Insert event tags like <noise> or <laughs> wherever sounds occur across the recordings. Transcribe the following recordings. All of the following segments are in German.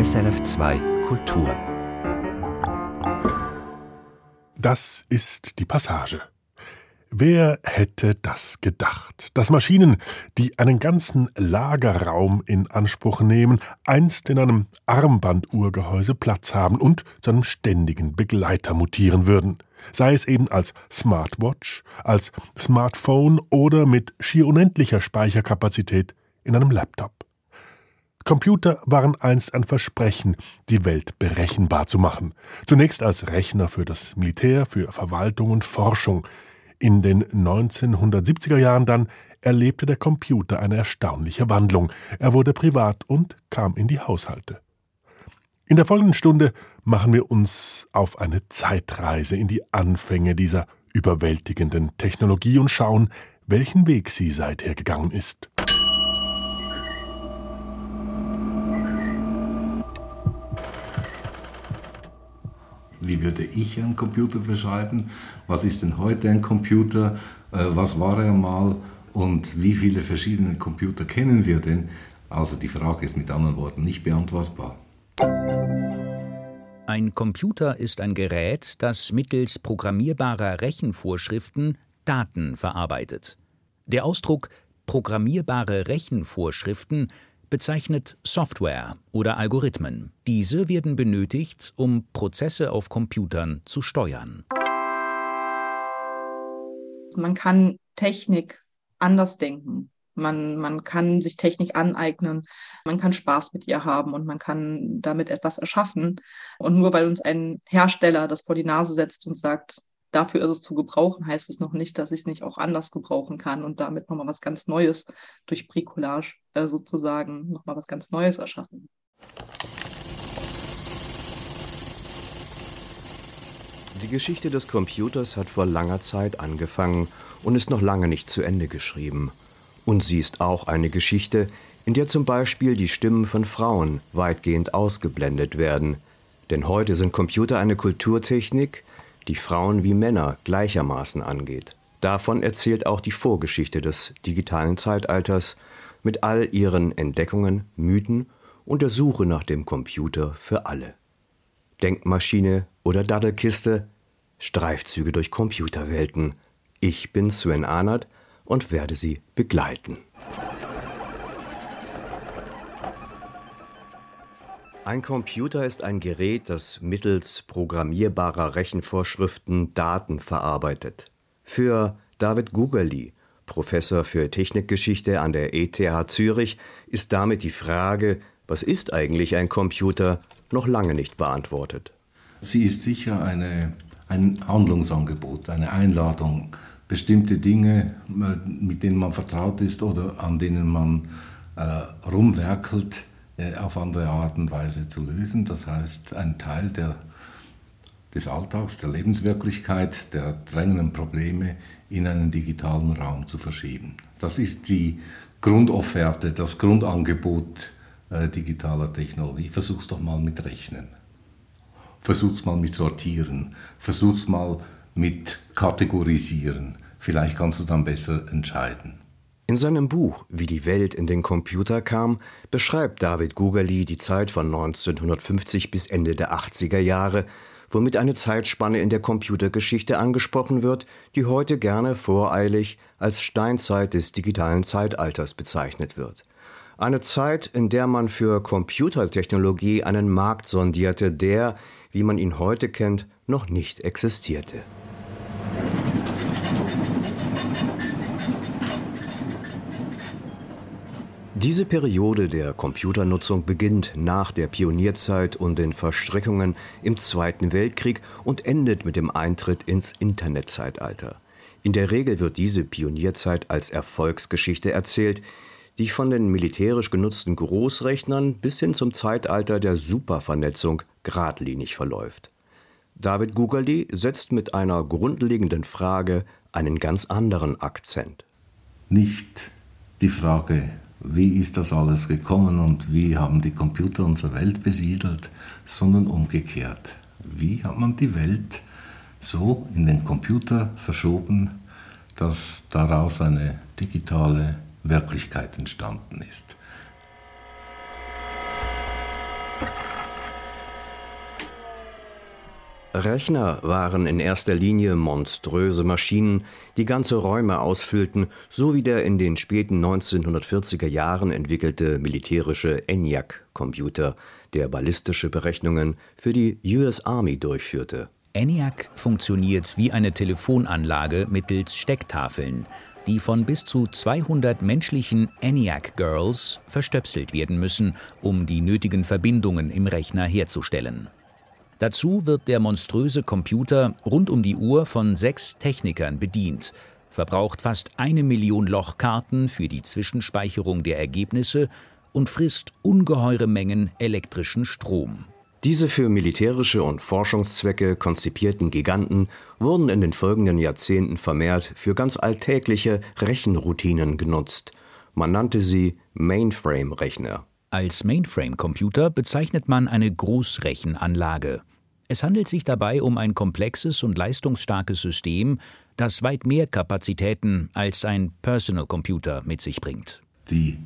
SRF2 Kultur. Das ist die Passage. Wer hätte das gedacht, dass Maschinen, die einen ganzen Lagerraum in Anspruch nehmen, einst in einem Armbanduhrgehäuse Platz haben und zu einem ständigen Begleiter mutieren würden, sei es eben als Smartwatch, als Smartphone oder mit schier unendlicher Speicherkapazität in einem Laptop. Computer waren einst ein Versprechen, die Welt berechenbar zu machen. Zunächst als Rechner für das Militär, für Verwaltung und Forschung. In den 1970er Jahren dann erlebte der Computer eine erstaunliche Wandlung. Er wurde privat und kam in die Haushalte. In der folgenden Stunde machen wir uns auf eine Zeitreise in die Anfänge dieser überwältigenden Technologie und schauen, welchen Weg sie seither gegangen ist. Wie würde ich einen Computer beschreiben? Was ist denn heute ein Computer? Äh, was war er mal? Und wie viele verschiedene Computer kennen wir denn? Also die Frage ist mit anderen Worten nicht beantwortbar. Ein Computer ist ein Gerät, das mittels programmierbarer Rechenvorschriften Daten verarbeitet. Der Ausdruck programmierbare Rechenvorschriften bezeichnet Software oder Algorithmen. Diese werden benötigt, um Prozesse auf Computern zu steuern. Man kann Technik anders denken. Man, man kann sich Technik aneignen, man kann Spaß mit ihr haben und man kann damit etwas erschaffen. Und nur weil uns ein Hersteller das vor die Nase setzt und sagt, dafür ist es zu gebrauchen, heißt es noch nicht, dass ich es nicht auch anders gebrauchen kann und damit nochmal was ganz Neues durch Bricolage äh, sozusagen nochmal was ganz Neues erschaffen. Die Geschichte des Computers hat vor langer Zeit angefangen und ist noch lange nicht zu Ende geschrieben. Und sie ist auch eine Geschichte, in der zum Beispiel die Stimmen von Frauen weitgehend ausgeblendet werden. Denn heute sind Computer eine Kulturtechnik, die Frauen wie Männer gleichermaßen angeht. Davon erzählt auch die Vorgeschichte des digitalen Zeitalters mit all ihren Entdeckungen, Mythen und der Suche nach dem Computer für alle. Denkmaschine oder Daddelkiste, Streifzüge durch Computerwelten. Ich bin Sven Arnert und werde Sie begleiten. Ein Computer ist ein Gerät, das mittels programmierbarer Rechenvorschriften Daten verarbeitet. Für David Gugerli, Professor für Technikgeschichte an der ETH Zürich, ist damit die Frage, was ist eigentlich ein Computer, noch lange nicht beantwortet. Sie ist sicher eine, ein Handlungsangebot, eine Einladung, bestimmte Dinge, mit denen man vertraut ist oder an denen man äh, rumwerkelt, äh, auf andere Art und Weise zu lösen. Das heißt, ein Teil der, des Alltags, der Lebenswirklichkeit, der drängenden Probleme in einen digitalen Raum zu verschieben. Das ist die Grundofferte, das Grundangebot äh, digitaler Technologie. Versuch's doch mal mit Rechnen. Versuch's mal mit Sortieren. Versuch's mal mit Kategorisieren. Vielleicht kannst du dann besser entscheiden. In seinem Buch Wie die Welt in den Computer kam, beschreibt David Gugerli die Zeit von 1950 bis Ende der 80er Jahre, womit eine Zeitspanne in der Computergeschichte angesprochen wird, die heute gerne voreilig als Steinzeit des digitalen Zeitalters bezeichnet wird. Eine Zeit, in der man für Computertechnologie einen Markt sondierte, der, wie man ihn heute kennt, noch nicht existierte. Diese Periode der Computernutzung beginnt nach der Pionierzeit und den Verstrickungen im Zweiten Weltkrieg und endet mit dem Eintritt ins Internetzeitalter. In der Regel wird diese Pionierzeit als Erfolgsgeschichte erzählt, die von den militärisch genutzten Großrechnern bis hin zum Zeitalter der Supervernetzung geradlinig verläuft. David Gugerli setzt mit einer grundlegenden Frage einen ganz anderen Akzent. Nicht die Frage, wie ist das alles gekommen und wie haben die Computer unsere Welt besiedelt, sondern umgekehrt. Wie hat man die Welt so in den Computer verschoben, dass daraus eine digitale Wirklichkeit entstanden ist. Rechner waren in erster Linie monströse Maschinen, die ganze Räume ausfüllten, so wie der in den späten 1940er Jahren entwickelte militärische ENIAC-Computer, der ballistische Berechnungen für die US Army durchführte. ENIAC funktioniert wie eine Telefonanlage mittels Stecktafeln, die von bis zu 200 menschlichen ENIAC Girls verstöpselt werden müssen, um die nötigen Verbindungen im Rechner herzustellen. Dazu wird der monströse Computer rund um die Uhr von sechs Technikern bedient, verbraucht fast eine Million Lochkarten für die Zwischenspeicherung der Ergebnisse und frisst ungeheure Mengen elektrischen Strom. Diese für militärische und Forschungszwecke konzipierten Giganten wurden in den folgenden Jahrzehnten vermehrt für ganz alltägliche Rechenroutinen genutzt. Man nannte sie Mainframe-Rechner. Als Mainframe-Computer bezeichnet man eine Großrechenanlage. Es handelt sich dabei um ein komplexes und leistungsstarkes System, das weit mehr Kapazitäten als ein Personal Computer mit sich bringt. Die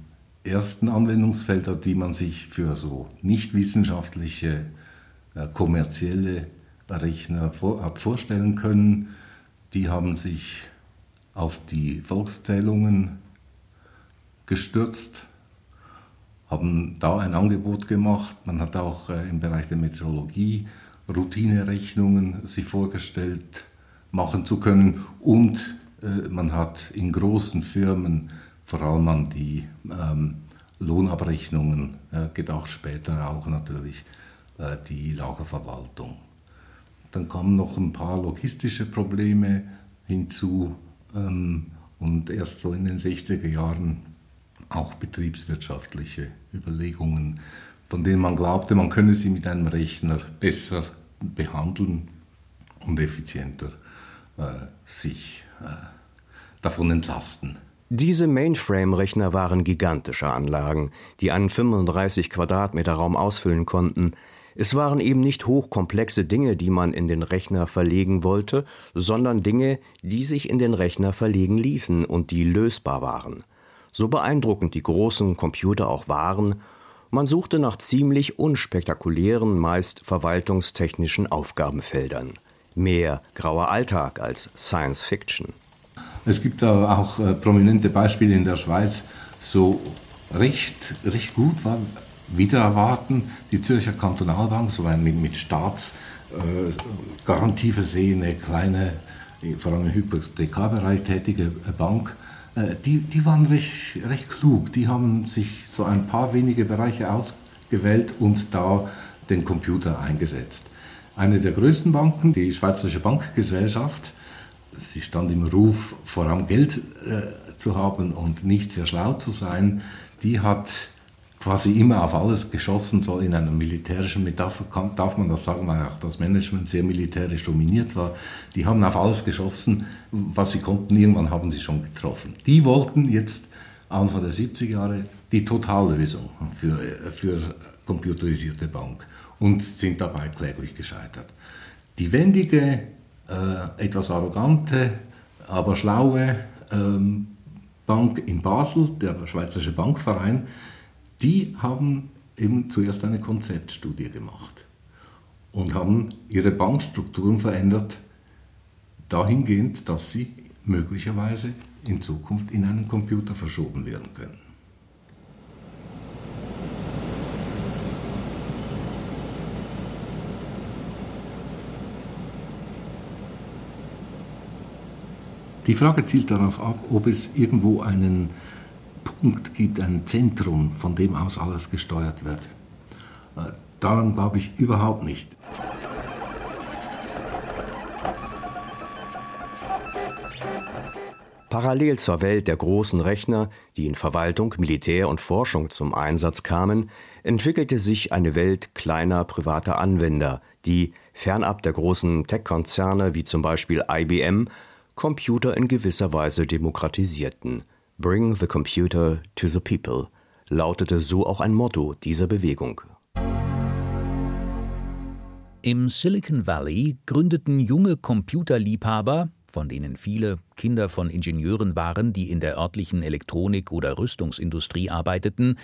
ersten Anwendungsfelder, die man sich für so nicht wissenschaftliche, äh, kommerzielle Rechner hat vorstellen können, die haben sich auf die Volkszählungen gestürzt haben da ein Angebot gemacht. Man hat auch äh, im Bereich der Meteorologie Routinerechnungen sich vorgestellt machen zu können und äh, man hat in großen Firmen vor allem an die ähm, Lohnabrechnungen äh, gedacht, später auch natürlich äh, die Lagerverwaltung. Dann kamen noch ein paar logistische Probleme hinzu ähm, und erst so in den 60er Jahren auch betriebswirtschaftliche Überlegungen, von denen man glaubte, man könne sie mit einem Rechner besser behandeln und effizienter äh, sich äh, davon entlasten. Diese Mainframe-Rechner waren gigantische Anlagen, die einen 35 Quadratmeter Raum ausfüllen konnten. Es waren eben nicht hochkomplexe Dinge, die man in den Rechner verlegen wollte, sondern Dinge, die sich in den Rechner verlegen ließen und die lösbar waren. So beeindruckend die großen Computer auch waren, man suchte nach ziemlich unspektakulären, meist verwaltungstechnischen Aufgabenfeldern. Mehr grauer Alltag als Science Fiction. Es gibt da auch äh, prominente Beispiele in der Schweiz, so recht, recht gut war wieder erwarten, die Zürcher Kantonalbank, so eine mit, mit Staatsgarantie äh, versehene, kleine, vor allem im Hypothekarbereich tätige Bank, äh, die, die waren recht, recht klug. Die haben sich so ein paar wenige Bereiche ausgewählt und da den Computer eingesetzt. Eine der größten Banken, die Schweizerische Bankgesellschaft, sie stand im Ruf, vor allem Geld äh, zu haben und nicht sehr schlau zu sein, die hat quasi immer auf alles geschossen, so in einer militärischen Metapher darf man das sagen, weil auch das Management sehr militärisch dominiert war. Die haben auf alles geschossen, was sie konnten. Irgendwann haben sie schon getroffen. Die wollten jetzt Anfang der 70er Jahre die Totallösung für, für computerisierte Bank und sind dabei kläglich gescheitert. Die wendige, äh, etwas arrogante, aber schlaue ähm, Bank in Basel, der Schweizerische Bankverein, die haben eben zuerst eine Konzeptstudie gemacht und haben ihre Bankstrukturen verändert, dahingehend, dass sie möglicherweise in Zukunft in einen Computer verschoben werden können. Die Frage zielt darauf ab, ob es irgendwo einen Punkt gibt, ein Zentrum, von dem aus alles gesteuert wird. Äh, daran glaube ich überhaupt nicht. Parallel zur Welt der großen Rechner, die in Verwaltung, Militär und Forschung zum Einsatz kamen, entwickelte sich eine Welt kleiner privater Anwender, die, fernab der großen Tech-Konzerne wie zum Beispiel IBM, Computer in gewisser Weise demokratisierten. Bring the computer to the people lautete so auch ein Motto dieser Bewegung. Im Silicon Valley gründeten junge Computerliebhaber, von denen viele Kinder von Ingenieuren waren, die in der örtlichen Elektronik- oder Rüstungsindustrie arbeiteten,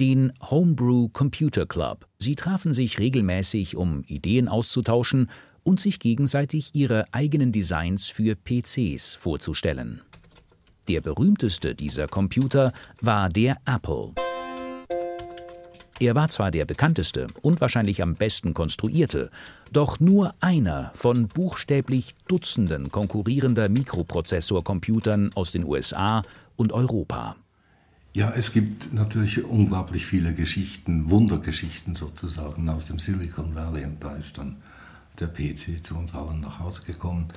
den Homebrew Computer Club. Sie trafen sich regelmäßig, um Ideen auszutauschen und sich gegenseitig ihre eigenen Designs für PCs vorzustellen. Der berühmteste dieser Computer war der Apple. Er war zwar der bekannteste und wahrscheinlich am besten konstruierte, doch nur einer von buchstäblich Dutzenden konkurrierender Mikroprozessorcomputern aus den USA und Europa. Ja, es gibt natürlich unglaublich viele Geschichten, Wundergeschichten sozusagen aus dem Silicon Valley und da ist dann der PC zu uns allen nach Hause gekommen.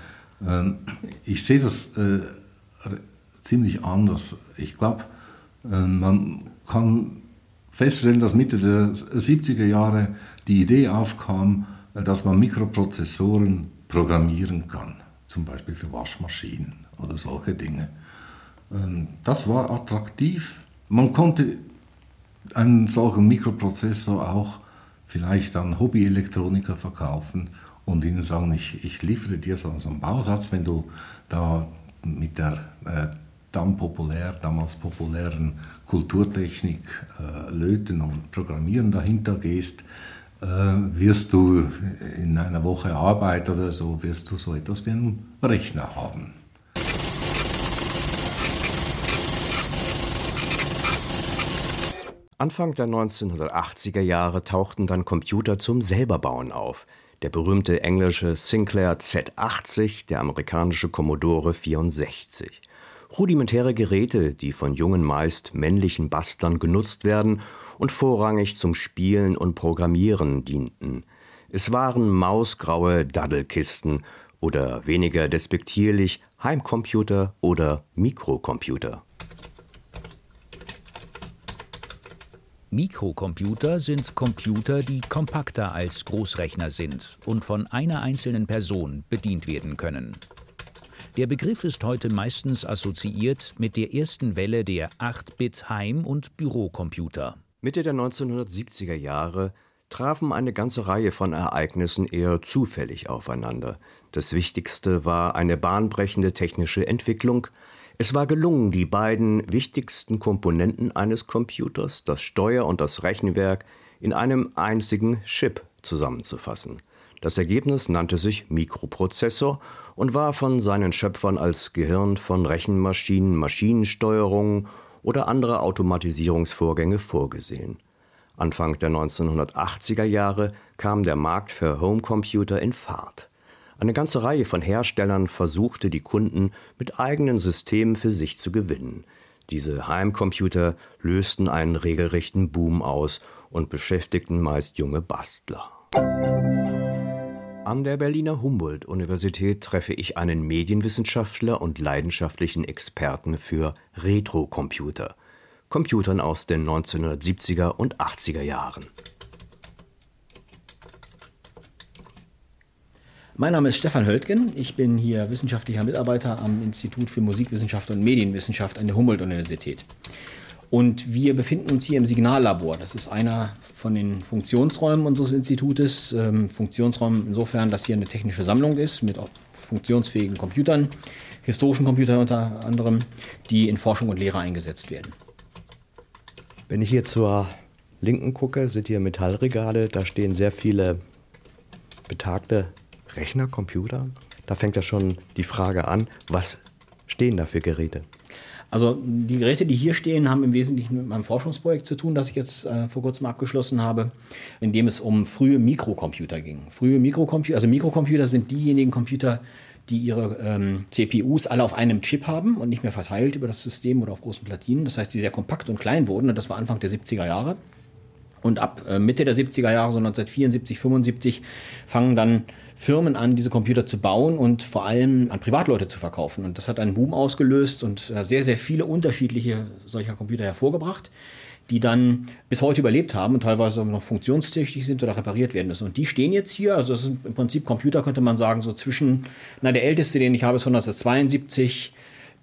Ähm, ich sehe das äh, ziemlich anders. Ich glaube, äh, man kann feststellen, dass Mitte der 70er Jahre die Idee aufkam, dass man Mikroprozessoren programmieren kann, zum Beispiel für Waschmaschinen oder solche Dinge. Ähm, das war attraktiv. Man konnte einen solchen Mikroprozessor auch vielleicht an Hobbyelektroniker verkaufen und ihnen sagen, ich, ich liefere dir so, einen Bausatz, wenn du da mit der äh, dann populär, damals populären Kulturtechnik, äh, Löten und Programmieren dahinter gehst, äh, wirst du in einer Woche Arbeit oder so, wirst du so etwas wie einen Rechner haben. Anfang der 1980er Jahre tauchten dann Computer zum Selberbauen auf. Der berühmte englische Sinclair Z80, der amerikanische Commodore 64. Rudimentäre Geräte, die von jungen, meist männlichen Bastlern genutzt werden und vorrangig zum Spielen und Programmieren dienten. Es waren mausgraue Daddelkisten oder weniger despektierlich Heimcomputer oder Mikrocomputer. Mikrocomputer sind Computer, die kompakter als Großrechner sind und von einer einzelnen Person bedient werden können. Der Begriff ist heute meistens assoziiert mit der ersten Welle der 8-Bit-Heim- und Bürocomputer. Mitte der 1970er Jahre trafen eine ganze Reihe von Ereignissen eher zufällig aufeinander. Das Wichtigste war eine bahnbrechende technische Entwicklung. Es war gelungen, die beiden wichtigsten Komponenten eines Computers, das Steuer und das Rechenwerk, in einem einzigen Chip zusammenzufassen. Das Ergebnis nannte sich Mikroprozessor und war von seinen Schöpfern als Gehirn von Rechenmaschinen, Maschinensteuerung oder andere Automatisierungsvorgänge vorgesehen. Anfang der 1980er Jahre kam der Markt für Homecomputer in Fahrt. Eine ganze Reihe von Herstellern versuchte die Kunden mit eigenen Systemen für sich zu gewinnen. Diese Heimcomputer lösten einen regelrechten Boom aus und beschäftigten meist junge Bastler. An der Berliner Humboldt-Universität treffe ich einen Medienwissenschaftler und leidenschaftlichen Experten für Retrocomputer, Computern aus den 1970er und 80er Jahren. Mein Name ist Stefan Höltgen. Ich bin hier wissenschaftlicher Mitarbeiter am Institut für Musikwissenschaft und Medienwissenschaft an der Humboldt-Universität. Und wir befinden uns hier im Signallabor. Das ist einer von den Funktionsräumen unseres Institutes. Ähm, Funktionsraum insofern, dass hier eine technische Sammlung ist mit funktionsfähigen Computern, historischen Computern unter anderem, die in Forschung und Lehre eingesetzt werden. Wenn ich hier zur Linken gucke, sind hier Metallregale. Da stehen sehr viele betagte Rechner, Computer. Da fängt ja schon die Frage an, was stehen da für Geräte? Also die Geräte, die hier stehen, haben im Wesentlichen mit meinem Forschungsprojekt zu tun, das ich jetzt äh, vor kurzem abgeschlossen habe, in dem es um frühe Mikrocomputer ging. Frühe Mikrocomputer, also Mikrocomputer sind diejenigen Computer, die ihre ähm, CPUs alle auf einem Chip haben und nicht mehr verteilt über das System oder auf großen Platinen. Das heißt, die sehr kompakt und klein wurden. Und das war Anfang der 70er Jahre. Und ab äh, Mitte der 70er Jahre, so 1974, 75, fangen dann Firmen an, diese Computer zu bauen und vor allem an Privatleute zu verkaufen. Und das hat einen Boom ausgelöst und äh, sehr, sehr viele unterschiedliche solcher Computer hervorgebracht, die dann bis heute überlebt haben und teilweise noch funktionstüchtig sind oder repariert werden müssen. Und die stehen jetzt hier, also das sind im Prinzip Computer, könnte man sagen, so zwischen, na, der älteste, den ich habe, ist von 1972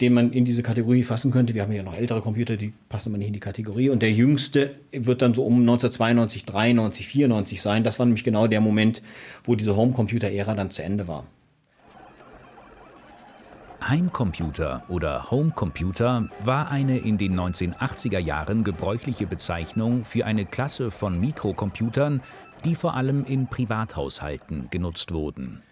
den man in diese Kategorie fassen könnte. Wir haben ja noch ältere Computer, die passen aber nicht in die Kategorie. Und der jüngste wird dann so um 1992, 93, 94 sein. Das war nämlich genau der Moment, wo diese Homecomputer-Ära dann zu Ende war. Heimcomputer oder Homecomputer war eine in den 1980er Jahren gebräuchliche Bezeichnung für eine Klasse von Mikrocomputern, die vor allem in Privathaushalten genutzt wurden.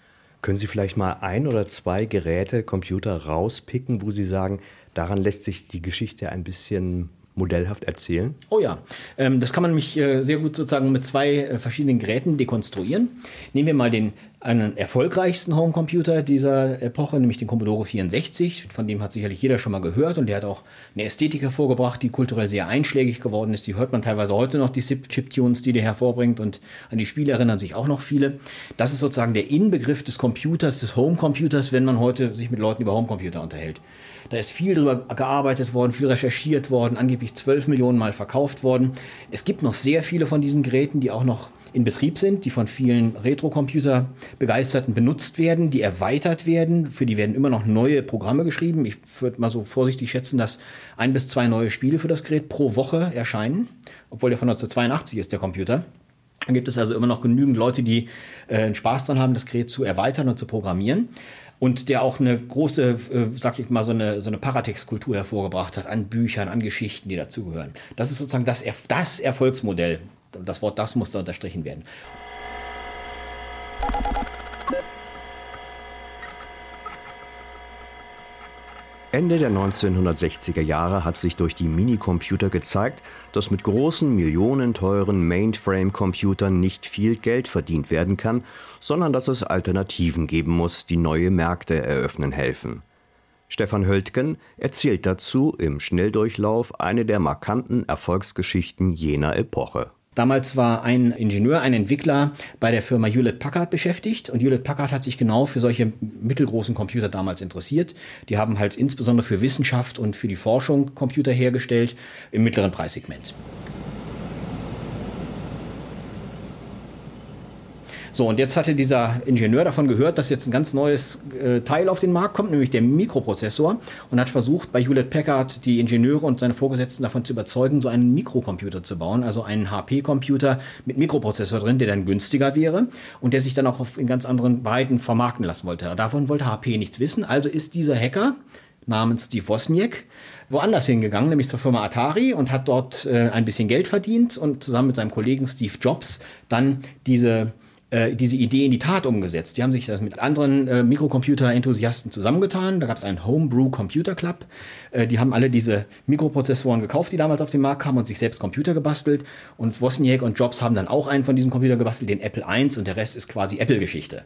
Können Sie vielleicht mal ein oder zwei Geräte, Computer rauspicken, wo Sie sagen, daran lässt sich die Geschichte ein bisschen modellhaft erzählen? Oh ja, ähm, das kann man nämlich äh, sehr gut sozusagen mit zwei äh, verschiedenen Geräten dekonstruieren. Nehmen wir mal den einen erfolgreichsten Homecomputer dieser Epoche, nämlich den Commodore 64. Von dem hat sicherlich jeder schon mal gehört und der hat auch eine Ästhetik hervorgebracht, die kulturell sehr einschlägig geworden ist. Die hört man teilweise heute noch, die Chip-Tunes, die der hervorbringt und an die Spiele erinnern sich auch noch viele. Das ist sozusagen der Inbegriff des Computers, des Homecomputers, wenn man heute sich mit Leuten über Homecomputer unterhält. Da ist viel drüber gearbeitet worden, viel recherchiert worden, angeblich 12 Millionen Mal verkauft worden. Es gibt noch sehr viele von diesen Geräten, die auch noch in Betrieb sind, die von vielen Retrocomputer-Begeisterten benutzt werden, die erweitert werden. Für die werden immer noch neue Programme geschrieben. Ich würde mal so vorsichtig schätzen, dass ein bis zwei neue Spiele für das Gerät pro Woche erscheinen, obwohl der von 1982 ist, der Computer. Dann gibt es also immer noch genügend Leute, die äh, Spaß daran haben, das Gerät zu erweitern und zu programmieren und der auch eine große, äh, sag ich mal, so eine, so eine Paratextkultur hervorgebracht hat an Büchern, an Geschichten, die dazugehören. Das ist sozusagen das, das Erfolgsmodell das Wort das muss da unterstrichen werden. Ende der 1960er Jahre hat sich durch die Minicomputer gezeigt, dass mit großen, millionenteuren Mainframe-Computern nicht viel Geld verdient werden kann, sondern dass es Alternativen geben muss, die neue Märkte eröffnen helfen. Stefan Höltgen erzählt dazu im Schnelldurchlauf eine der markanten Erfolgsgeschichten jener Epoche. Damals war ein Ingenieur, ein Entwickler bei der Firma Hewlett Packard beschäftigt und Hewlett Packard hat sich genau für solche mittelgroßen Computer damals interessiert. Die haben halt insbesondere für Wissenschaft und für die Forschung Computer hergestellt im mittleren Preissegment. So, und jetzt hatte dieser Ingenieur davon gehört, dass jetzt ein ganz neues äh, Teil auf den Markt kommt, nämlich der Mikroprozessor, und hat versucht, bei Hewlett Packard die Ingenieure und seine Vorgesetzten davon zu überzeugen, so einen Mikrocomputer zu bauen, also einen HP-Computer mit Mikroprozessor drin, der dann günstiger wäre und der sich dann auch in ganz anderen Breiten vermarkten lassen wollte. Davon wollte HP nichts wissen, also ist dieser Hacker namens Steve Wozniak woanders hingegangen, nämlich zur Firma Atari und hat dort äh, ein bisschen Geld verdient und zusammen mit seinem Kollegen Steve Jobs dann diese äh, diese Idee in die Tat umgesetzt. Die haben sich das mit anderen äh, Mikrocomputer-Enthusiasten zusammengetan. Da gab es einen Homebrew Computer Club. Äh, die haben alle diese Mikroprozessoren gekauft, die damals auf den Markt kamen und sich selbst Computer gebastelt. Und Wozniak und Jobs haben dann auch einen von diesen Computern gebastelt, den Apple I und der Rest ist quasi Apple-Geschichte.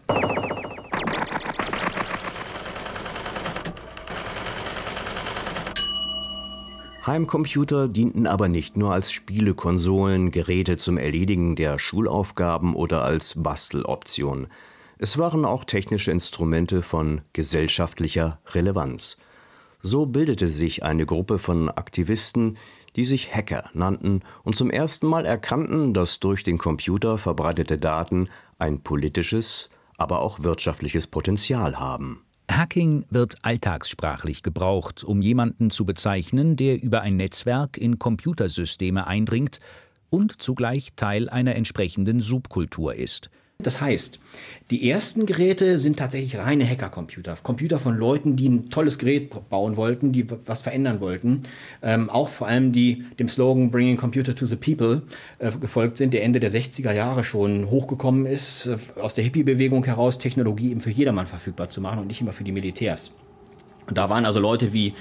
Heimcomputer dienten aber nicht nur als Spielekonsolen, Geräte zum Erledigen der Schulaufgaben oder als Basteloption. Es waren auch technische Instrumente von gesellschaftlicher Relevanz. So bildete sich eine Gruppe von Aktivisten, die sich Hacker nannten und zum ersten Mal erkannten, dass durch den Computer verbreitete Daten ein politisches, aber auch wirtschaftliches Potenzial haben. Hacking wird alltagssprachlich gebraucht, um jemanden zu bezeichnen, der über ein Netzwerk in Computersysteme eindringt und zugleich Teil einer entsprechenden Subkultur ist. Das heißt, die ersten Geräte sind tatsächlich reine Hacker-Computer. Computer von Leuten, die ein tolles Gerät bauen wollten, die was verändern wollten. Ähm, auch vor allem die dem Slogan Bringing Computer to the People äh, gefolgt sind, der Ende der 60er Jahre schon hochgekommen ist, äh, aus der Hippie-Bewegung heraus Technologie eben für jedermann verfügbar zu machen und nicht immer für die Militärs. Und da waren also Leute wie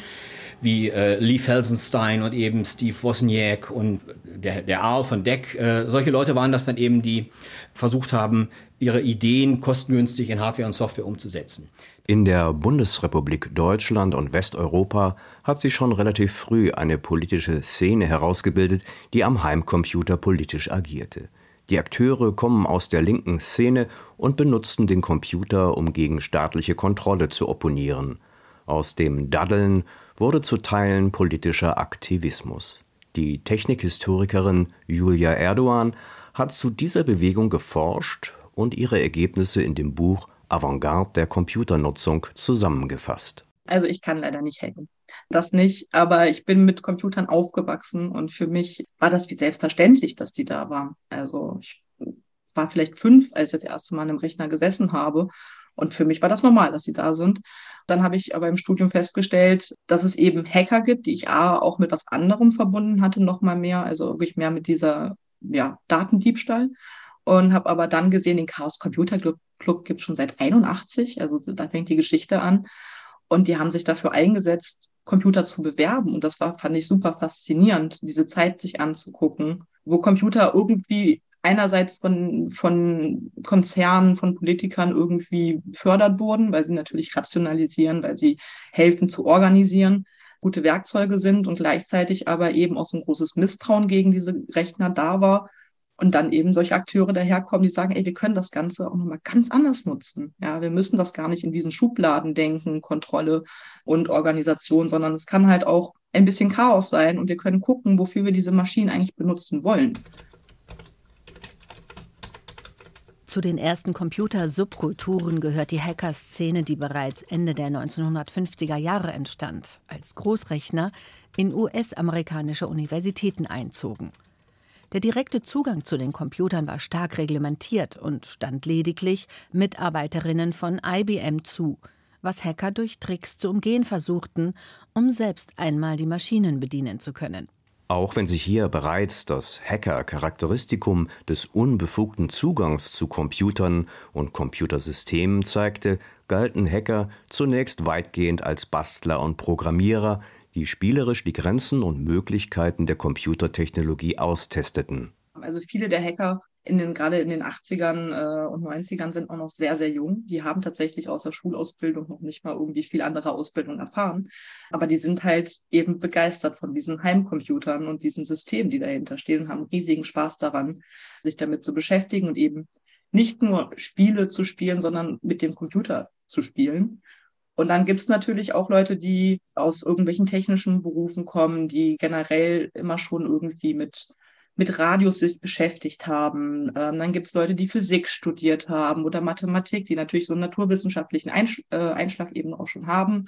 wie äh, Lee Felsenstein und eben Steve Wozniak und der, der Arl von Deck. Äh, solche Leute waren das dann eben, die versucht haben, ihre Ideen kostengünstig in Hardware und Software umzusetzen. In der Bundesrepublik Deutschland und Westeuropa hat sich schon relativ früh eine politische Szene herausgebildet, die am Heimcomputer politisch agierte. Die Akteure kommen aus der linken Szene und benutzten den Computer, um gegen staatliche Kontrolle zu opponieren. Aus dem Daddeln wurde zu Teilen politischer Aktivismus. Die Technikhistorikerin Julia Erdogan hat zu dieser Bewegung geforscht und ihre Ergebnisse in dem Buch Avantgarde der Computernutzung zusammengefasst. Also ich kann leider nicht hacken. Das nicht, aber ich bin mit Computern aufgewachsen und für mich war das wie selbstverständlich, dass die da waren. Also ich war vielleicht fünf, als ich das erste Mal an einem Rechner gesessen habe. Und für mich war das normal, dass sie da sind. Dann habe ich aber im Studium festgestellt, dass es eben Hacker gibt, die ich A, auch mit was anderem verbunden hatte, noch mal mehr, also wirklich mehr mit dieser ja, Datendiebstahl und habe aber dann gesehen, den Chaos Computer Club, Club gibt es schon seit 81, also da fängt die Geschichte an. Und die haben sich dafür eingesetzt, Computer zu bewerben. Und das war, fand ich super faszinierend, diese Zeit sich anzugucken, wo Computer irgendwie einerseits von, von Konzernen, von Politikern irgendwie gefördert wurden, weil sie natürlich rationalisieren, weil sie helfen zu organisieren, gute Werkzeuge sind und gleichzeitig aber eben auch so ein großes Misstrauen gegen diese Rechner da war und dann eben solche Akteure daherkommen, die sagen, ey, wir können das Ganze auch nochmal ganz anders nutzen. Ja, wir müssen das gar nicht in diesen Schubladen denken, Kontrolle und Organisation, sondern es kann halt auch ein bisschen Chaos sein und wir können gucken, wofür wir diese Maschinen eigentlich benutzen wollen. Zu den ersten Computer-Subkulturen gehört die Hacker-Szene, die bereits Ende der 1950er Jahre entstand, als Großrechner in US-amerikanische Universitäten einzogen. Der direkte Zugang zu den Computern war stark reglementiert und stand lediglich Mitarbeiterinnen von IBM zu, was Hacker durch Tricks zu umgehen versuchten, um selbst einmal die Maschinen bedienen zu können. Auch wenn sich hier bereits das Hacker-Charakteristikum des unbefugten Zugangs zu Computern und Computersystemen zeigte, galten Hacker zunächst weitgehend als Bastler und Programmierer, die spielerisch die Grenzen und Möglichkeiten der Computertechnologie austesteten. Also viele der Hacker in den, gerade in den 80ern äh, und 90ern sind auch noch sehr, sehr jung. Die haben tatsächlich außer Schulausbildung noch nicht mal irgendwie viel andere Ausbildung erfahren. Aber die sind halt eben begeistert von diesen Heimcomputern und diesen Systemen, die dahinter stehen und haben riesigen Spaß daran, sich damit zu beschäftigen und eben nicht nur Spiele zu spielen, sondern mit dem Computer zu spielen. Und dann gibt's natürlich auch Leute, die aus irgendwelchen technischen Berufen kommen, die generell immer schon irgendwie mit, mit Radios sich beschäftigt haben. Ähm, dann gibt's Leute, die Physik studiert haben oder Mathematik, die natürlich so einen naturwissenschaftlichen Einsch äh, Einschlag eben auch schon haben,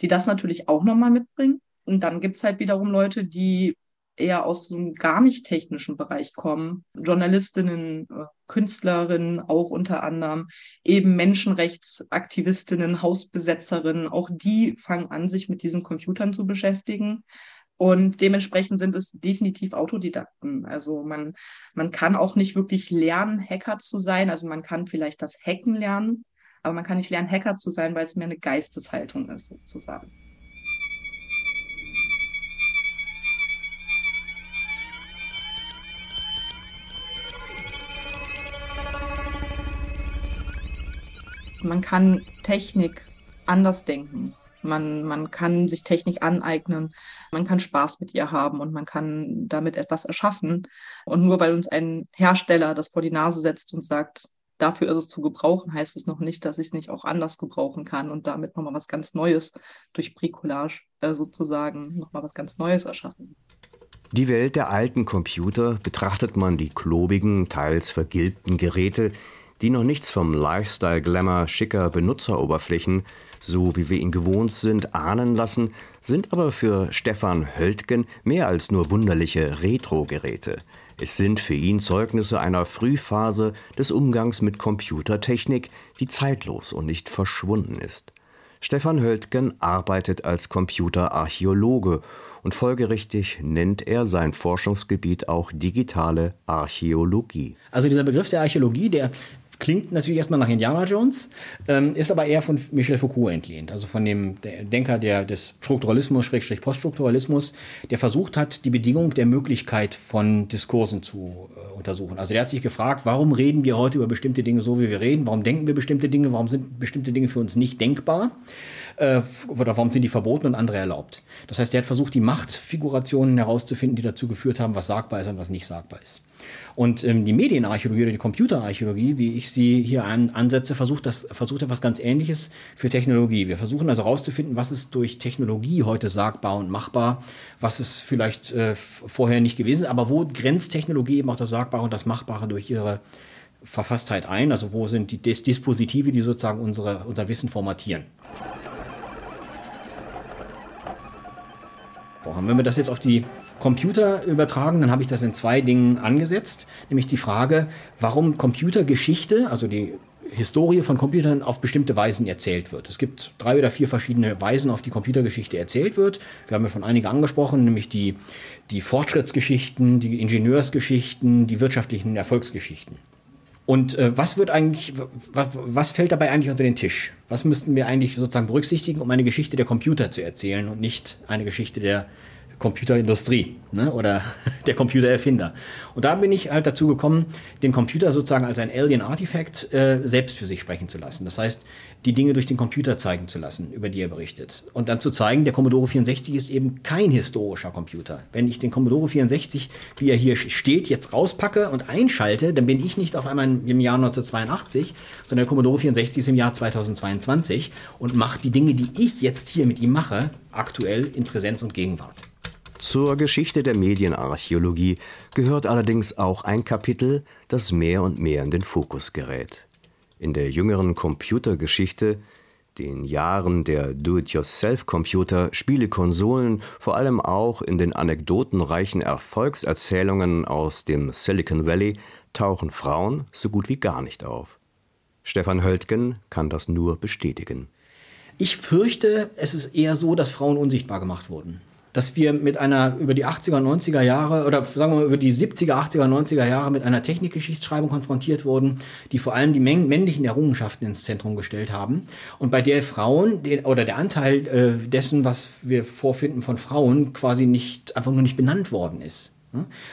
die das natürlich auch nochmal mitbringen. Und dann gibt's halt wiederum Leute, die eher aus so einem gar nicht technischen Bereich kommen. Journalistinnen, äh, Künstlerinnen auch unter anderem, eben Menschenrechtsaktivistinnen, Hausbesetzerinnen, auch die fangen an, sich mit diesen Computern zu beschäftigen. Und dementsprechend sind es definitiv Autodidakten. Also man, man kann auch nicht wirklich lernen, Hacker zu sein. Also man kann vielleicht das Hacken lernen, aber man kann nicht lernen, Hacker zu sein, weil es mehr eine Geisteshaltung ist, sozusagen. Man kann Technik anders denken. Man, man kann sich Technik aneignen, man kann Spaß mit ihr haben und man kann damit etwas erschaffen. Und nur weil uns ein Hersteller das vor die Nase setzt und sagt, dafür ist es zu gebrauchen, heißt es noch nicht, dass ich es nicht auch anders gebrauchen kann und damit nochmal was ganz Neues durch Bricolage äh, sozusagen nochmal was ganz Neues erschaffen. Die Welt der alten Computer betrachtet man die klobigen, teils vergilbten Geräte, die noch nichts vom Lifestyle-Glamour schicker Benutzeroberflächen, so wie wir ihn gewohnt sind, ahnen lassen, sind aber für Stefan Höltgen mehr als nur wunderliche Retro-Geräte. Es sind für ihn Zeugnisse einer Frühphase des Umgangs mit Computertechnik, die zeitlos und nicht verschwunden ist. Stefan Höltgen arbeitet als Computerarchäologe und folgerichtig nennt er sein Forschungsgebiet auch digitale Archäologie. Also dieser Begriff der Archäologie, der Klingt natürlich erstmal nach Indiana Jones, ähm, ist aber eher von Michel Foucault entlehnt, also von dem Denker der, des Strukturalismus, Schrägstrich Poststrukturalismus, der versucht hat, die Bedingung der Möglichkeit von Diskursen zu äh, untersuchen. Also der hat sich gefragt, warum reden wir heute über bestimmte Dinge so, wie wir reden? Warum denken wir bestimmte Dinge? Warum sind bestimmte Dinge für uns nicht denkbar? Äh, oder warum sind die verboten und andere erlaubt? Das heißt, er hat versucht, die Machtfigurationen herauszufinden, die dazu geführt haben, was sagbar ist und was nicht sagbar ist. Und ähm, die Medienarchäologie oder die Computerarchäologie, wie ich sie hier an, ansetze, versucht, das, versucht etwas ganz Ähnliches für Technologie. Wir versuchen also herauszufinden, was ist durch Technologie heute sagbar und machbar, was ist vielleicht äh, vorher nicht gewesen, aber wo grenzt Technologie eben auch das Sagbare und das Machbare durch ihre Verfasstheit ein? Also wo sind die Dis Dispositive, die sozusagen unsere, unser Wissen formatieren? Wenn wir das jetzt auf die Computer übertragen, dann habe ich das in zwei Dingen angesetzt, nämlich die Frage, warum Computergeschichte, also die Historie von Computern auf bestimmte Weisen erzählt wird. Es gibt drei oder vier verschiedene Weisen, auf die Computergeschichte erzählt wird. Wir haben ja schon einige angesprochen, nämlich die, die Fortschrittsgeschichten, die Ingenieursgeschichten, die wirtschaftlichen Erfolgsgeschichten. Und äh, was wird eigentlich, was, was fällt dabei eigentlich unter den Tisch? Was müssten wir eigentlich sozusagen berücksichtigen, um eine Geschichte der Computer zu erzählen und nicht eine Geschichte der Computerindustrie ne? oder <laughs> der Computererfinder. Und da bin ich halt dazu gekommen, den Computer sozusagen als ein Alien Artifact äh, selbst für sich sprechen zu lassen. Das heißt, die Dinge durch den Computer zeigen zu lassen, über die er berichtet. Und dann zu zeigen, der Commodore 64 ist eben kein historischer Computer. Wenn ich den Commodore 64, wie er hier steht, jetzt rauspacke und einschalte, dann bin ich nicht auf einmal im Jahr 1982, sondern der Commodore 64 ist im Jahr 2022 und macht die Dinge, die ich jetzt hier mit ihm mache, aktuell in Präsenz und Gegenwart. Zur Geschichte der Medienarchäologie gehört allerdings auch ein Kapitel, das mehr und mehr in den Fokus gerät. In der jüngeren Computergeschichte, den Jahren der Do-it-yourself-Computer, Spielekonsolen, vor allem auch in den anekdotenreichen Erfolgserzählungen aus dem Silicon Valley, tauchen Frauen so gut wie gar nicht auf. Stefan Höltgen kann das nur bestätigen. Ich fürchte, es ist eher so, dass Frauen unsichtbar gemacht wurden dass wir mit einer über die 80er, 90er Jahre oder sagen wir mal über die 70er, 80er, 90er Jahre mit einer Technikgeschichtsschreibung konfrontiert wurden, die vor allem die männlichen Errungenschaften ins Zentrum gestellt haben und bei der Frauen den, oder der Anteil äh, dessen, was wir vorfinden von Frauen, quasi nicht einfach nur nicht benannt worden ist.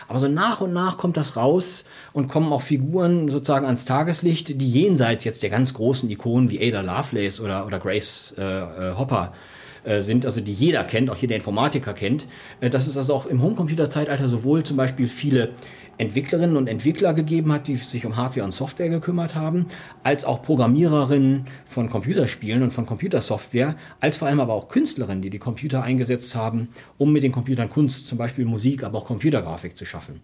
Aber so nach und nach kommt das raus und kommen auch Figuren sozusagen ans Tageslicht, die jenseits jetzt der ganz großen Ikonen wie Ada Lovelace oder, oder Grace äh, äh Hopper äh, sind, also die jeder kennt, auch jeder Informatiker kennt, äh, dass es also auch im Homecomputer-Zeitalter sowohl zum Beispiel viele Entwicklerinnen und Entwickler gegeben hat, die sich um Hardware und Software gekümmert haben, als auch Programmiererinnen von Computerspielen und von Computersoftware, als vor allem aber auch Künstlerinnen, die die Computer eingesetzt haben, um mit den Computern Kunst, zum Beispiel Musik, aber auch Computergrafik zu schaffen.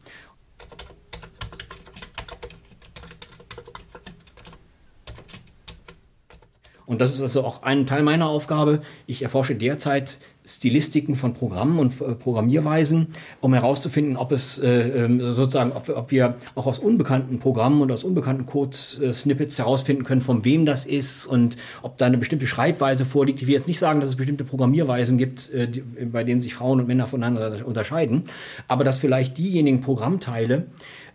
Und das ist also auch ein Teil meiner Aufgabe. Ich erforsche derzeit Stilistiken von Programmen und äh, Programmierweisen, um herauszufinden, ob es äh, ähm, sozusagen, ob, ob, wir auch aus unbekannten Programmen und aus unbekannten Code-Snippets herausfinden können, von wem das ist und ob da eine bestimmte Schreibweise vorliegt. Ich will jetzt nicht sagen, dass es bestimmte Programmierweisen gibt, äh, die, bei denen sich Frauen und Männer voneinander unterscheiden, aber dass vielleicht diejenigen Programmteile,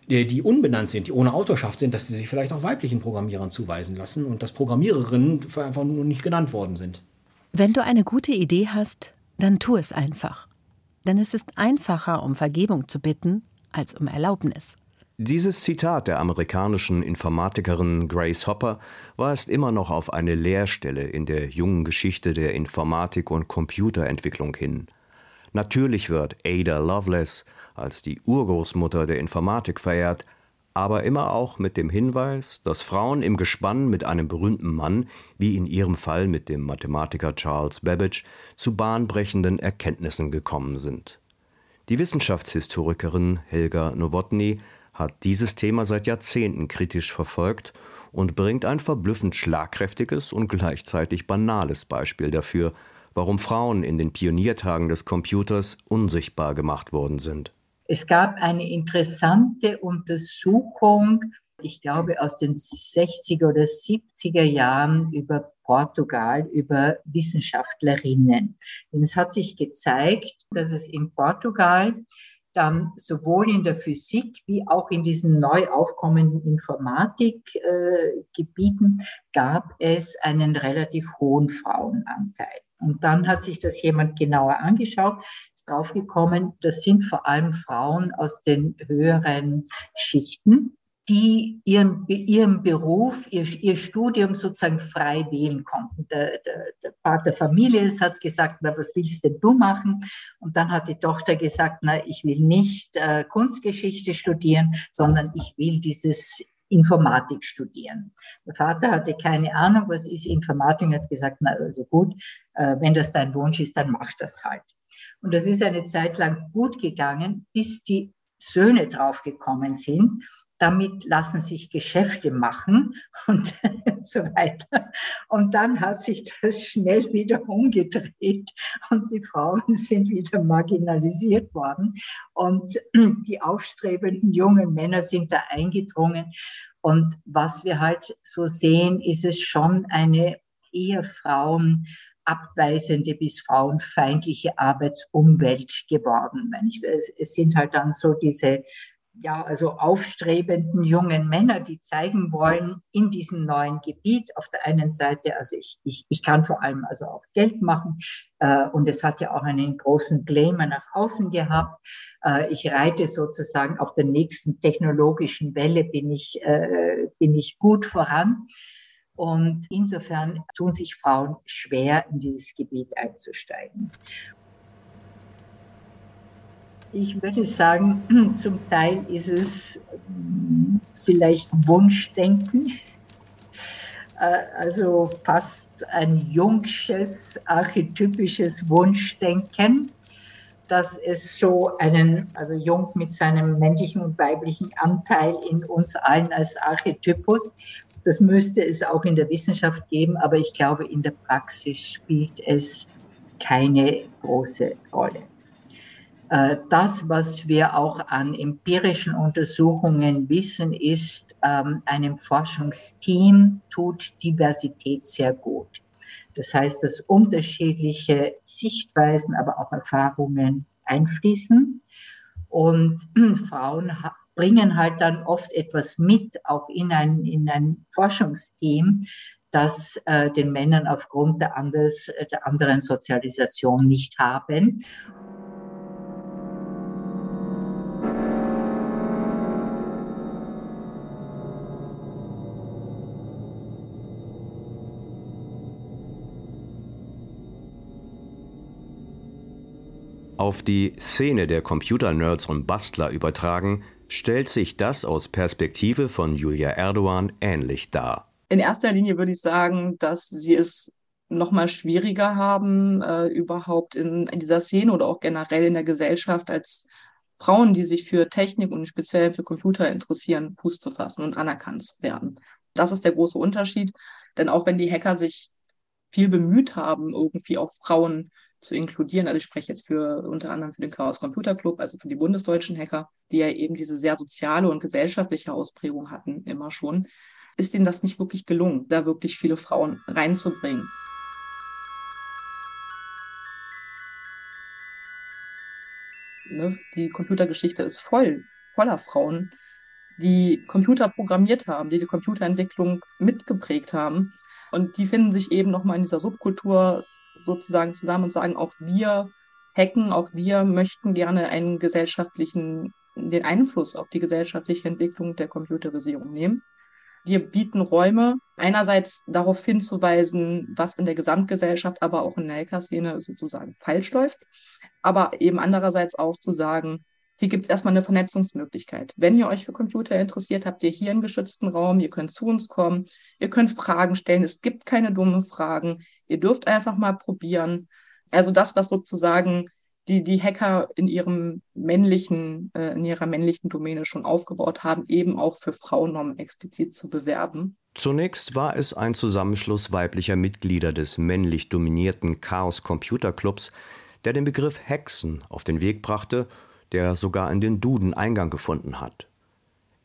die unbenannt sind, die ohne Autorschaft sind, dass sie sich vielleicht auch weiblichen Programmierern zuweisen lassen und dass Programmiererinnen einfach nur nicht genannt worden sind. Wenn du eine gute Idee hast, dann tu es einfach. Denn es ist einfacher, um Vergebung zu bitten, als um Erlaubnis. Dieses Zitat der amerikanischen Informatikerin Grace Hopper weist immer noch auf eine Leerstelle in der jungen Geschichte der Informatik und Computerentwicklung hin. Natürlich wird Ada Lovelace als die Urgroßmutter der Informatik verehrt, aber immer auch mit dem Hinweis, dass Frauen im Gespann mit einem berühmten Mann, wie in ihrem Fall mit dem Mathematiker Charles Babbage, zu bahnbrechenden Erkenntnissen gekommen sind. Die Wissenschaftshistorikerin Helga Nowotny hat dieses Thema seit Jahrzehnten kritisch verfolgt und bringt ein verblüffend schlagkräftiges und gleichzeitig banales Beispiel dafür, warum Frauen in den Pioniertagen des Computers unsichtbar gemacht worden sind. Es gab eine interessante Untersuchung, ich glaube aus den 60er oder 70er Jahren über Portugal, über Wissenschaftlerinnen. Denn es hat sich gezeigt, dass es in Portugal dann sowohl in der Physik wie auch in diesen neu aufkommenden Informatikgebieten äh, gab es einen relativ hohen Frauenanteil. Und dann hat sich das jemand genauer angeschaut, draufgekommen, das sind vor allem Frauen aus den höheren Schichten, die ihren, ihren Beruf, ihr, ihr Studium sozusagen frei wählen konnten. Der, der, der Vater Familie hat gesagt, na, was willst denn du machen? Und dann hat die Tochter gesagt, na, ich will nicht äh, Kunstgeschichte studieren, sondern ich will dieses Informatik studieren. Der Vater hatte keine Ahnung, was ist Informatik, hat gesagt, na also gut, äh, wenn das dein Wunsch ist, dann mach das halt. Und das ist eine Zeit lang gut gegangen, bis die Söhne draufgekommen sind damit lassen sich Geschäfte machen <laughs> und <laughs> so weiter. Und dann hat sich das schnell wieder umgedreht und die Frauen <laughs> sind wieder marginalisiert worden und <clears throat> die aufstrebenden jungen Männer sind da eingedrungen. Und was wir halt so sehen, ist es schon eine eher Frauen abweisende bis frauenfeindliche Arbeitsumwelt geworden. Es sind halt dann so diese ja, also aufstrebenden jungen Männer, die zeigen wollen in diesem neuen Gebiet. Auf der einen Seite, also ich, ich, ich kann vor allem also auch Geld machen äh, und es hat ja auch einen großen Glamour nach außen gehabt. Äh, ich reite sozusagen auf der nächsten technologischen Welle, bin ich, äh, bin ich gut voran. Und insofern tun sich Frauen schwer, in dieses Gebiet einzusteigen. Ich würde sagen, <clears throat> zum Teil ist es hm, vielleicht Wunschdenken, äh, also fast ein jungsches, archetypisches Wunschdenken, dass es so einen, also Jung mit seinem männlichen und weiblichen Anteil in uns allen als Archetypus, das müsste es auch in der Wissenschaft geben, aber ich glaube, in der Praxis spielt es keine große Rolle. Äh, das, was wir auch an empirischen Untersuchungen wissen, ist, ähm, einem Forschungsteam tut Diversität sehr gut. Das heißt, dass unterschiedliche Sichtweisen, aber auch Erfahrungen einfließen. Und <clears throat> Frauen bringen halt dann oft etwas mit, auch in ein, in ein Forschungsteam, das äh, den Männern aufgrund der, anders, der anderen Sozialisation nicht haben. Auf die Szene der Computer-Nerds und Bastler übertragen, stellt sich das aus Perspektive von Julia Erdogan ähnlich dar. In erster Linie würde ich sagen, dass sie es noch mal schwieriger haben, äh, überhaupt in, in, dieser Szene oder auch generell in der Gesellschaft als Frauen, die sich für Technik und speziell für Computer interessieren, Fuß zu fassen und anerkannt werden. Das ist der große Unterschied. Denn auch wenn die Hacker sich viel bemüht haben, irgendwie auch Frauen zu inkludieren. Also ich spreche jetzt für unter anderem für den Chaos Computer Club, also für die bundesdeutschen Hacker, die ja eben diese sehr soziale und gesellschaftliche Ausprägung hatten, immer schon, ist ihnen das nicht wirklich gelungen, da wirklich viele Frauen reinzubringen. Ne? Die Computergeschichte ist voll, voller Frauen, die Computer programmiert haben, die die Computerentwicklung mitgeprägt haben. Und die finden sich eben nochmal in dieser Subkultur sozusagen zusammen und sagen, auch wir hacken, auch wir möchten gerne einen gesellschaftlichen, den Einfluss auf die gesellschaftliche Entwicklung der Computerisierung nehmen. Wir bieten Räume, einerseits darauf hinzuweisen, was in der Gesamtgesellschaft, aber auch in der Hacker-Szene sozusagen falsch läuft, aber eben andererseits auch zu sagen, hier gibt es erstmal eine Vernetzungsmöglichkeit. Wenn ihr euch für Computer interessiert, habt ihr hier einen geschützten Raum, ihr könnt zu uns kommen, ihr könnt Fragen stellen, es gibt keine dummen Fragen, ihr dürft einfach mal probieren. Also das, was sozusagen die, die Hacker in ihrem männlichen, äh, in ihrer männlichen Domäne schon aufgebaut haben, eben auch für Frauennormen explizit zu bewerben. Zunächst war es ein Zusammenschluss weiblicher Mitglieder des männlich dominierten Chaos Computer Clubs, der den Begriff Hexen auf den Weg brachte der sogar in den Duden Eingang gefunden hat.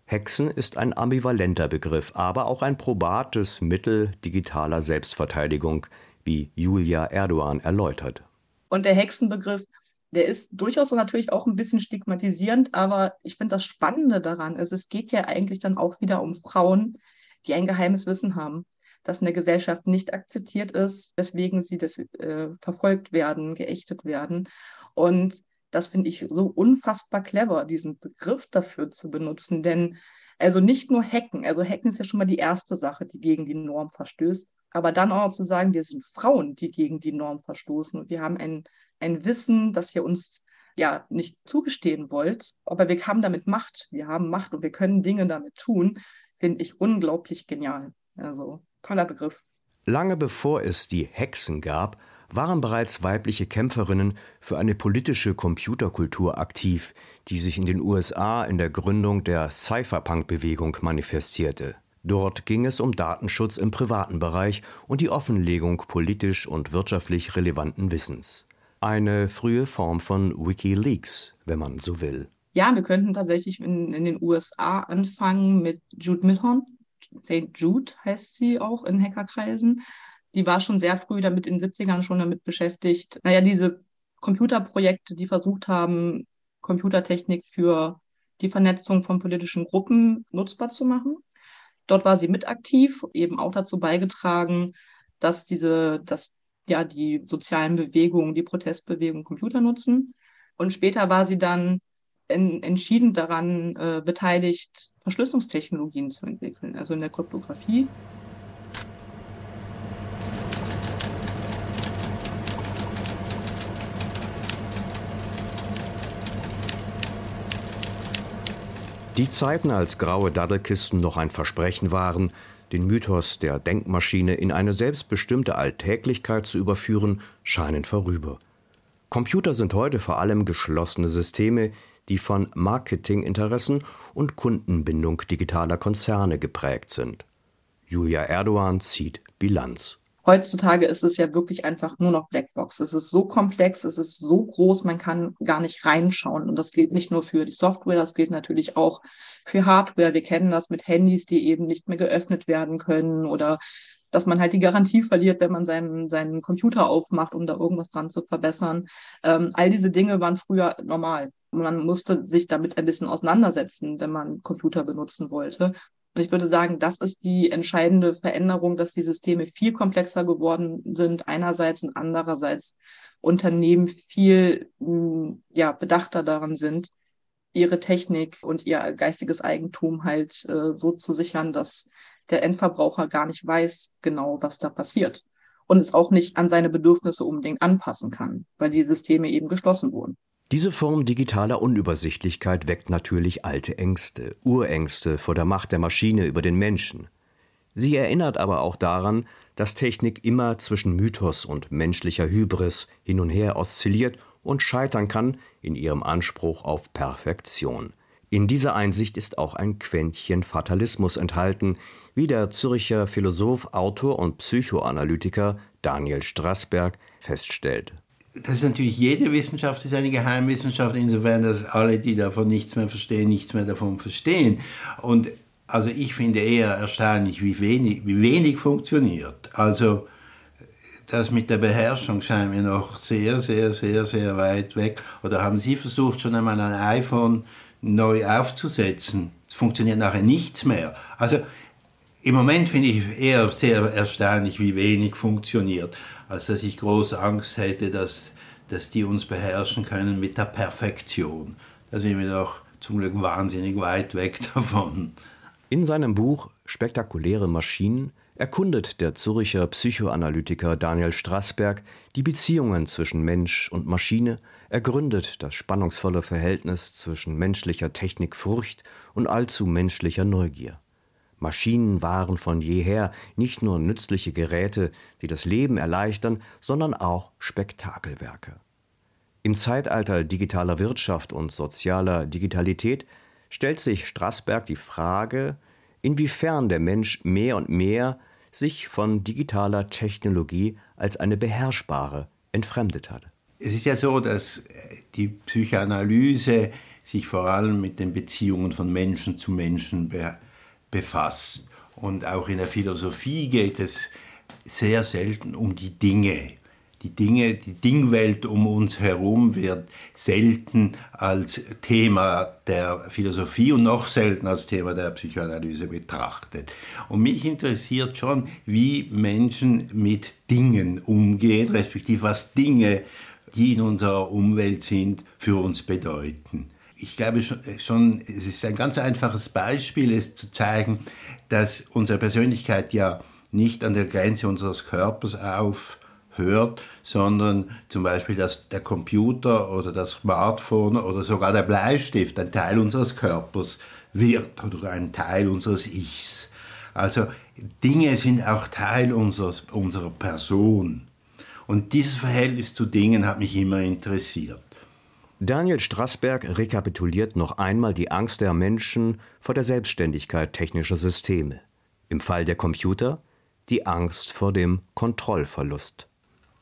Hexen ist ein ambivalenter Begriff, aber auch ein probates Mittel digitaler Selbstverteidigung, wie Julia Erdogan erläutert. Und der Hexenbegriff, der ist durchaus natürlich auch ein bisschen stigmatisierend, aber ich finde das Spannende daran ist, es geht ja eigentlich dann auch wieder um Frauen, die ein geheimes Wissen haben, das in der Gesellschaft nicht akzeptiert ist, weswegen sie das, äh, verfolgt werden, geächtet werden. Und das finde ich so unfassbar clever, diesen Begriff dafür zu benutzen. Denn also nicht nur hacken, also hacken ist ja schon mal die erste Sache, die gegen die Norm verstößt, aber dann auch zu sagen, wir sind Frauen, die gegen die Norm verstoßen und wir haben ein, ein Wissen, das ihr uns ja nicht zugestehen wollt, aber wir haben damit Macht, wir haben Macht und wir können Dinge damit tun, finde ich unglaublich genial. Also toller Begriff. Lange bevor es die Hexen gab, waren bereits weibliche Kämpferinnen für eine politische Computerkultur aktiv, die sich in den USA in der Gründung der Cypherpunk-Bewegung manifestierte. Dort ging es um Datenschutz im privaten Bereich und die Offenlegung politisch und wirtschaftlich relevanten Wissens. Eine frühe Form von Wikileaks, wenn man so will. Ja, wir könnten tatsächlich in, in den USA anfangen mit Jude Milhon. St. Jude heißt sie auch in Hackerkreisen die war schon sehr früh damit in den 70ern schon damit beschäftigt. Naja, diese Computerprojekte, die versucht haben, Computertechnik für die Vernetzung von politischen Gruppen nutzbar zu machen. Dort war sie mit aktiv, eben auch dazu beigetragen, dass diese, dass ja die sozialen Bewegungen, die Protestbewegungen Computer nutzen. Und später war sie dann en, entschieden daran äh, beteiligt, Verschlüsselungstechnologien zu entwickeln, also in der Kryptographie. Die Zeiten, als graue Daddelkisten noch ein Versprechen waren, den Mythos der Denkmaschine in eine selbstbestimmte Alltäglichkeit zu überführen, scheinen vorüber. Computer sind heute vor allem geschlossene Systeme, die von Marketinginteressen und Kundenbindung digitaler Konzerne geprägt sind. Julia Erdogan zieht Bilanz heutzutage ist es ja wirklich einfach nur noch Blackbox. Es ist so komplex, es ist so groß, man kann gar nicht reinschauen. Und das gilt nicht nur für die Software, das gilt natürlich auch für Hardware. Wir kennen das mit Handys, die eben nicht mehr geöffnet werden können oder dass man halt die Garantie verliert, wenn man seinen, seinen Computer aufmacht, um da irgendwas dran zu verbessern. Ähm, all diese Dinge waren früher normal. Man musste sich damit ein bisschen auseinandersetzen, wenn man Computer benutzen wollte. Und ich würde sagen, das ist die entscheidende Veränderung, dass die Systeme viel komplexer geworden sind, einerseits und andererseits Unternehmen viel hm, ja, bedachter daran sind, ihre Technik und ihr geistiges Eigentum halt äh, so zu sichern, dass der Endverbraucher gar nicht weiß genau, was da passiert und es auch nicht an seine Bedürfnisse unbedingt anpassen kann, weil die Systeme eben geschlossen wurden. Diese Form digitaler Unübersichtlichkeit weckt natürlich alte Ängste, Urängste vor der Macht der Maschine über den Menschen. Sie erinnert aber auch daran, dass Technik immer zwischen Mythos und menschlicher Hybris hin und her oszilliert und scheitern kann in ihrem Anspruch auf Perfektion. In dieser Einsicht ist auch ein Quäntchen Fatalismus enthalten, wie der Zürcher Philosoph, Autor und Psychoanalytiker Daniel Strassberg feststellt das ist natürlich, jede Wissenschaft ist eine Geheimwissenschaft, insofern, dass alle, die davon nichts mehr verstehen, nichts mehr davon verstehen. Und also ich finde eher erstaunlich, wie wenig, wie wenig funktioniert. Also das mit der Beherrschung scheint mir noch sehr, sehr, sehr, sehr weit weg. Oder haben Sie versucht, schon einmal ein iPhone neu aufzusetzen? Es funktioniert nachher nichts mehr. Also im Moment finde ich eher sehr erstaunlich, wie wenig funktioniert als dass ich große Angst hätte, dass, dass die uns beherrschen können mit der Perfektion. Da sind wir doch zum Glück wahnsinnig weit weg <laughs> davon. In seinem Buch Spektakuläre Maschinen erkundet der Zürcher Psychoanalytiker Daniel Strassberg die Beziehungen zwischen Mensch und Maschine, ergründet das spannungsvolle Verhältnis zwischen menschlicher Technikfurcht und allzu menschlicher Neugier. Maschinen waren von jeher nicht nur nützliche Geräte, die das Leben erleichtern, sondern auch Spektakelwerke. Im Zeitalter digitaler Wirtschaft und sozialer Digitalität stellt sich Strassberg die Frage, inwiefern der Mensch mehr und mehr sich von digitaler Technologie als eine beherrschbare entfremdet hat. Es ist ja so, dass die Psychoanalyse sich vor allem mit den Beziehungen von Menschen zu Menschen beschäftigt befasst. Und auch in der Philosophie geht es sehr selten um die Dinge. Die Dinge, die Dingwelt um uns herum wird selten als Thema der Philosophie und noch selten als Thema der Psychoanalyse betrachtet. Und mich interessiert schon, wie Menschen mit Dingen umgehen, respektive was Dinge, die in unserer Umwelt sind, für uns bedeuten ich glaube äh, schon, es ist ein ganz einfaches Beispiel, es zu zeigen, dass unsere Persönlichkeit ja nicht an der Grenze unseres Körpers aufhört, sondern zum Beispiel, dass der Computer oder das Smartphone oder sogar der Bleistift ein Teil unseres Körpers wird oder ein Teil unseres Ichs. Also Dinge sind auch Teil unseres, unserer Person. Und dieses Verhältnis zu Dingen hat mich immer interessiert. Daniel Strassberg rekapituliert noch einmal die Angst der Menschen vor der Selbstständigkeit technischer Systeme. Im Fall der Computer die Angst vor dem Kontrollverlust.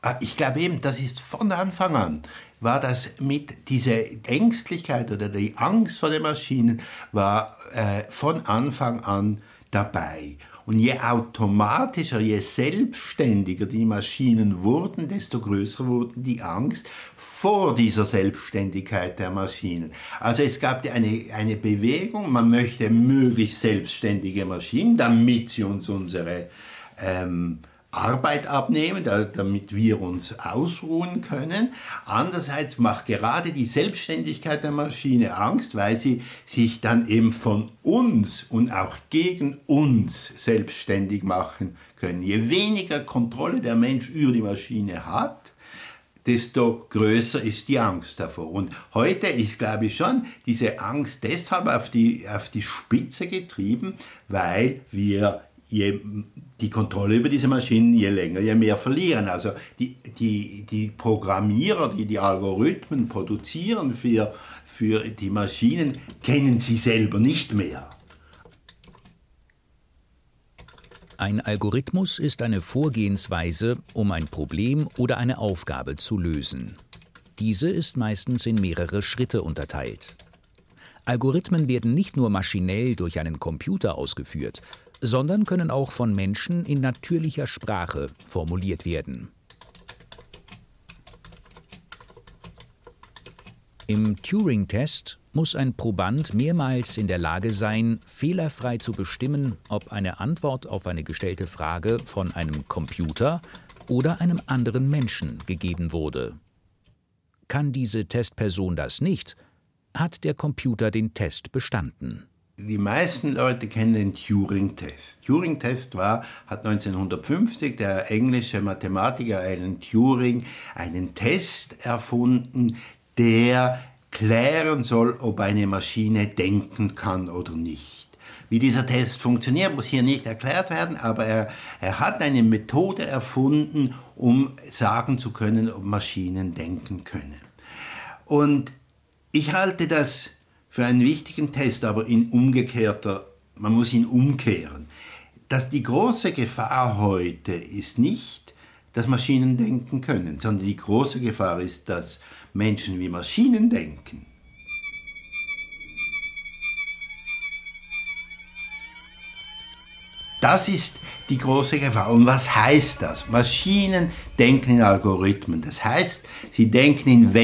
Ah, ich glaube eben, das ist von Anfang an, war das mit dieser Ängstlichkeit oder die Angst vor den Maschinen, war äh, von Anfang an dabei. Und je automatischer, je selbstständiger die Maschinen wurden, desto größer wurde die Angst vor dieser Selbstständigkeit der Maschinen. Also es gab eine, eine Bewegung, man möchte möglichst selbstständige Maschinen, damit sie uns unsere ähm, Arbeit abnehmen, damit wir uns ausruhen können. Andererseits macht gerade die Selbstständigkeit der Maschine Angst, weil sie sich dann eben von uns und auch gegen uns selbstständig machen können. Je weniger Kontrolle der Mensch über die Maschine hat, desto größer ist die Angst davor. Und heute ist, glaube ich, schon diese Angst deshalb auf die, auf die Spitze getrieben, weil wir je die Kontrolle über diese Maschinen je länger, je mehr verlieren. Also die, die, die Programmierer, die die Algorithmen produzieren für, für die Maschinen, kennen sie selber nicht mehr. Ein Algorithmus ist eine Vorgehensweise, um ein Problem oder eine Aufgabe zu lösen. Diese ist meistens in mehrere Schritte unterteilt. Algorithmen werden nicht nur maschinell durch einen Computer ausgeführt, sondern können auch von Menschen in natürlicher Sprache formuliert werden. Im Turing-Test muss ein Proband mehrmals in der Lage sein, fehlerfrei zu bestimmen, ob eine Antwort auf eine gestellte Frage von einem Computer oder einem anderen Menschen gegeben wurde. Kann diese Testperson das nicht, hat der Computer den Test bestanden. Die meisten Leute kennen den Turing-Test. Turing-Test war, hat 1950 der englische Mathematiker Alan Turing einen Test erfunden, der klären soll, ob eine Maschine denken kann oder nicht. Wie dieser Test funktioniert, muss hier nicht erklärt werden, aber er, er hat eine Methode erfunden, um sagen zu können, ob Maschinen denken können. Und ich halte das für einen wichtigen Test, aber in umgekehrter, man muss ihn umkehren. Dass die große Gefahr heute ist nicht, dass Maschinen denken können, sondern die große Gefahr ist, dass Menschen wie Maschinen denken. Das ist die große Gefahr. Und was heißt das? Maschinen denken in Algorithmen. Das heißt, sie denken in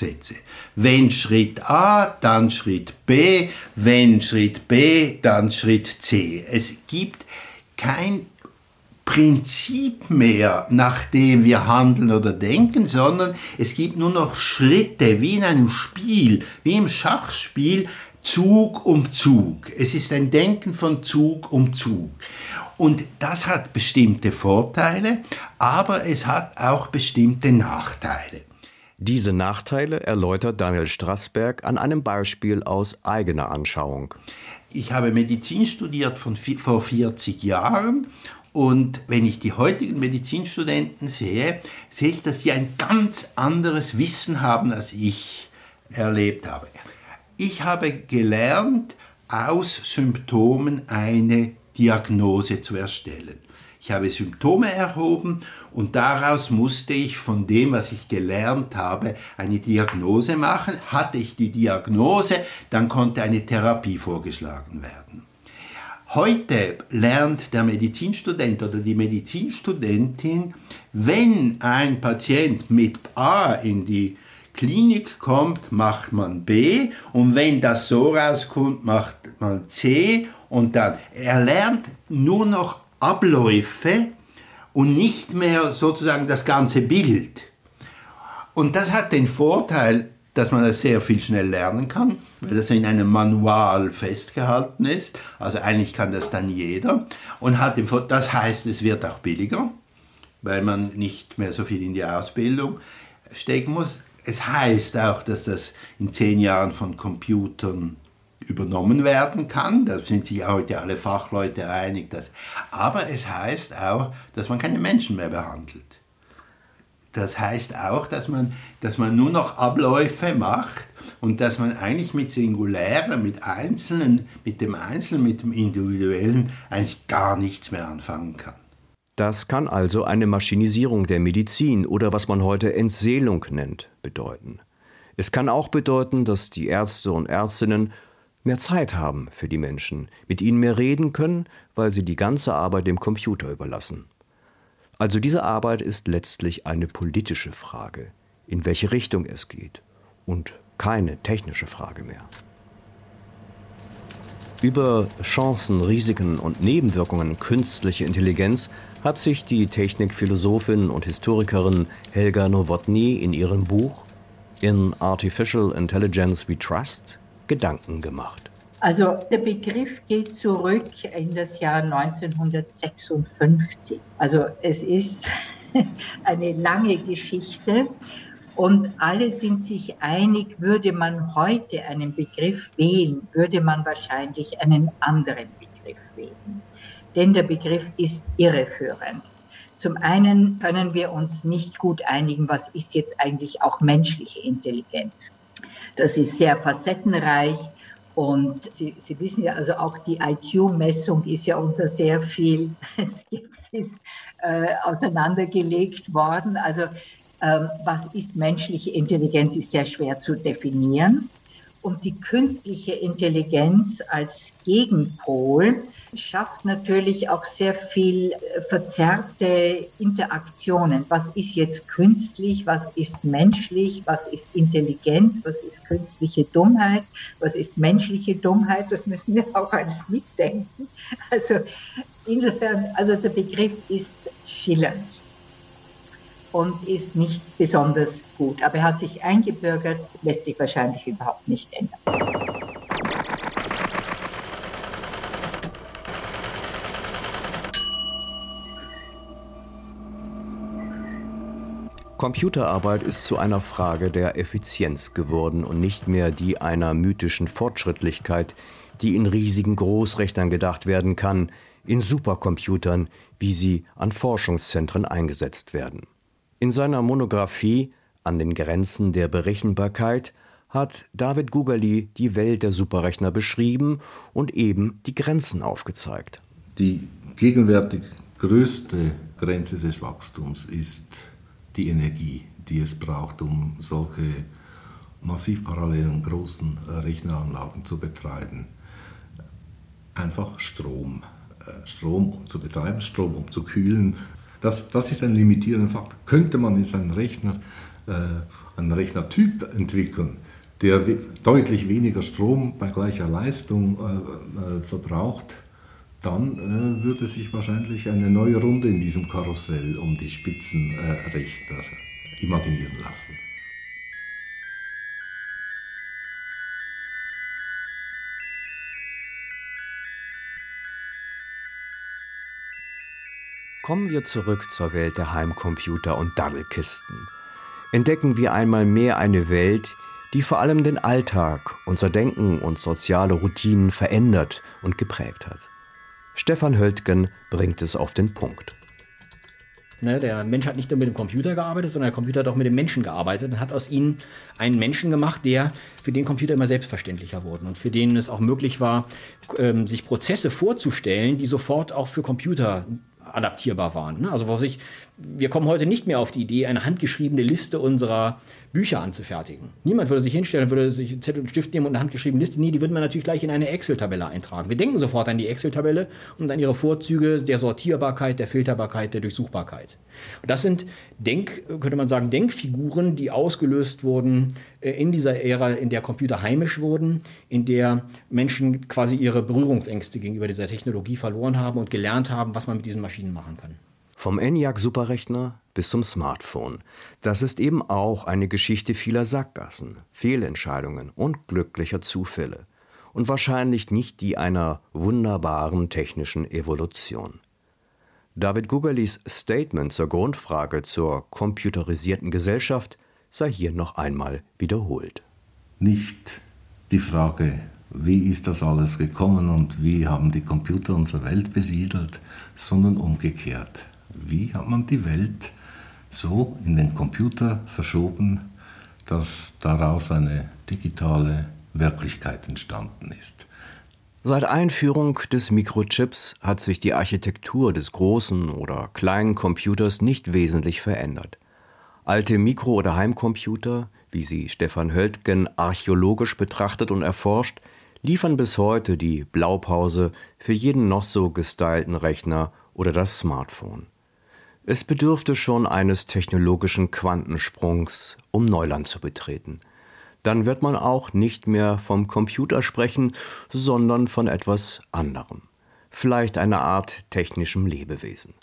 Wenn-Das-Sätze. Wenn Schritt A, dann Schritt B, wenn Schritt B, dann Schritt C. Es gibt kein Prinzip mehr, nach dem wir handeln oder denken, sondern es gibt nur noch Schritte, wie in einem Spiel, wie im Schachspiel, Zug um Zug. Es ist ein Denken von Zug um Zug. Und das hat bestimmte Vorteile, aber es hat auch bestimmte Nachteile. Diese Nachteile erläutert Daniel Strassberg an einem Beispiel aus eigener Anschauung. Ich habe Medizin studiert von vor 40 Jahren und wenn ich die heutigen Medizinstudenten sehe, sehe ich, dass sie ein ganz anderes Wissen haben, als ich erlebt habe. Ich habe gelernt, aus Symptomen eine Diagnose zu erstellen. Ich habe Symptome erhoben und daraus musste ich von dem, was ich gelernt habe, eine Diagnose machen. Hatte ich die Diagnose, dann konnte eine Therapie vorgeschlagen werden. Heute lernt der Medizinstudent oder die Medizinstudentin, wenn ein Patient mit A in die Klinik kommt, macht man B und wenn das so rauskommt, macht man C und dann. Er lernt nur noch Abläufe, und nicht mehr sozusagen das ganze Bild. Und das hat den Vorteil, dass man das sehr viel schnell lernen kann, weil das in einem Manual festgehalten ist. Also eigentlich kann das dann jeder. Und hat den das heißt, es wird auch billiger, weil man nicht mehr so viel in die Ausbildung stecken muss. Es heißt auch, dass das in zehn Jahren von Computern übernommen werden kann. Da sind sich heute alle Fachleute einig. Dass, aber es heißt auch, dass man keine Menschen mehr behandelt. Das heißt auch, dass man, dass man nur noch Abläufe macht und dass man eigentlich mit Singulären, mit Einzelnen, mit dem Einzelnen, mit dem Individuellen eigentlich gar nichts mehr anfangen kann. Das kann also eine Maschinisierung der Medizin oder was man heute Entseelung nennt, bedeuten. Es kann auch bedeuten, dass die Ärzte und Ärztinnen mehr Zeit haben für die Menschen, mit ihnen mehr reden können, weil sie die ganze Arbeit dem Computer überlassen. Also diese Arbeit ist letztlich eine politische Frage, in welche Richtung es geht und keine technische Frage mehr. Über Chancen, Risiken und Nebenwirkungen künstlicher Intelligenz hat sich die Technikphilosophin und Historikerin Helga Nowotny in ihrem Buch In Artificial Intelligence We Trust Gedanken gemacht. Also der Begriff geht zurück in das Jahr 1956. Also es ist <laughs> eine lange Geschichte und alle sind sich einig, würde man heute einen Begriff wählen, würde man wahrscheinlich einen anderen Begriff wählen. Denn der Begriff ist irreführend. Zum einen können wir uns nicht gut einigen, was ist jetzt eigentlich auch menschliche Intelligenz. Das ist sehr facettenreich. Und Sie, Sie wissen ja, also auch die IQ-Messung ist ja unter sehr viel <laughs> Skepsis äh, auseinandergelegt worden. Also ähm, was ist menschliche Intelligenz, ist sehr schwer zu definieren. Und die künstliche Intelligenz als Gegenpol schafft natürlich auch sehr viel äh, verzerrte Interaktionen. Was ist jetzt künstlich? Was ist menschlich? Was ist Intelligenz? Was ist künstliche Dummheit? Was ist menschliche Dummheit? Das müssen wir auch alles mitdenken. Also insofern, also der Begriff ist schillernd und ist nicht besonders gut. Aber er hat sich eingebürgert, lässt sich wahrscheinlich überhaupt nicht ändern. Computerarbeit ist zu einer Frage der Effizienz geworden und nicht mehr die einer mythischen Fortschrittlichkeit, die in riesigen Großrechnern gedacht werden kann, in Supercomputern, wie sie an Forschungszentren eingesetzt werden. In seiner Monographie An den Grenzen der Berechenbarkeit hat David Gugali die Welt der Superrechner beschrieben und eben die Grenzen aufgezeigt. Die gegenwärtig größte Grenze des Wachstums ist die Energie, die es braucht, um solche massiv parallelen großen Rechneranlagen zu betreiben. Einfach Strom. Äh, Strom um zu betreiben, Strom um zu kühlen, das, das ist ein limitierender Faktor. Könnte man jetzt einen Rechner, äh, einen Rechnertyp entwickeln, der deutlich weniger Strom bei gleicher Leistung äh, äh, verbraucht, dann äh, würde sich wahrscheinlich eine neue Runde in diesem Karussell um die Spitzenrechner imaginieren lassen. Kommen wir zurück zur Welt der Heimcomputer und Daddelkisten. Entdecken wir einmal mehr eine Welt, die vor allem den Alltag, unser Denken und soziale Routinen verändert und geprägt hat. Stefan Höltgen bringt es auf den Punkt. Ne, der Mensch hat nicht nur mit dem Computer gearbeitet, sondern der Computer hat auch mit dem Menschen gearbeitet und hat aus ihnen einen Menschen gemacht, der für den Computer immer selbstverständlicher wurden und für den es auch möglich war, ähm, sich Prozesse vorzustellen, die sofort auch für Computer adaptierbar waren. Ne? Also was ich, wir kommen heute nicht mehr auf die Idee, eine handgeschriebene Liste unserer Bücher anzufertigen. Niemand würde sich hinstellen, würde sich einen Zettel und Stift nehmen und eine handgeschriebene Liste. Nee, die würde man natürlich gleich in eine Excel-Tabelle eintragen. Wir denken sofort an die Excel-Tabelle und an ihre Vorzüge der Sortierbarkeit, der Filterbarkeit, der Durchsuchbarkeit. Und das sind Denk, könnte man sagen, Denkfiguren, die ausgelöst wurden äh, in dieser Ära, in der Computer heimisch wurden, in der Menschen quasi ihre Berührungsängste gegenüber dieser Technologie verloren haben und gelernt haben, was man mit diesen Maschinen machen kann. Vom ENIAC-Superrechner bis zum Smartphone. Das ist eben auch eine Geschichte vieler Sackgassen, Fehlentscheidungen und glücklicher Zufälle. Und wahrscheinlich nicht die einer wunderbaren technischen Evolution. David Gugalis Statement zur Grundfrage zur computerisierten Gesellschaft sei hier noch einmal wiederholt. Nicht die Frage, wie ist das alles gekommen und wie haben die Computer unsere Welt besiedelt, sondern umgekehrt wie hat man die Welt so in den Computer verschoben, dass daraus eine digitale Wirklichkeit entstanden ist. Seit Einführung des Mikrochips hat sich die Architektur des großen oder kleinen Computers nicht wesentlich verändert. Alte Mikro- oder Heimcomputer, wie sie Stefan Höltgen archäologisch betrachtet und erforscht, liefern bis heute die Blaupause für jeden noch so gestylten Rechner oder das Smartphone. Es bedürfte schon eines technologischen Quantensprungs, um Neuland zu betreten. Dann wird man auch nicht mehr vom Computer sprechen, sondern von etwas anderem. Vielleicht einer Art technischem Lebewesen.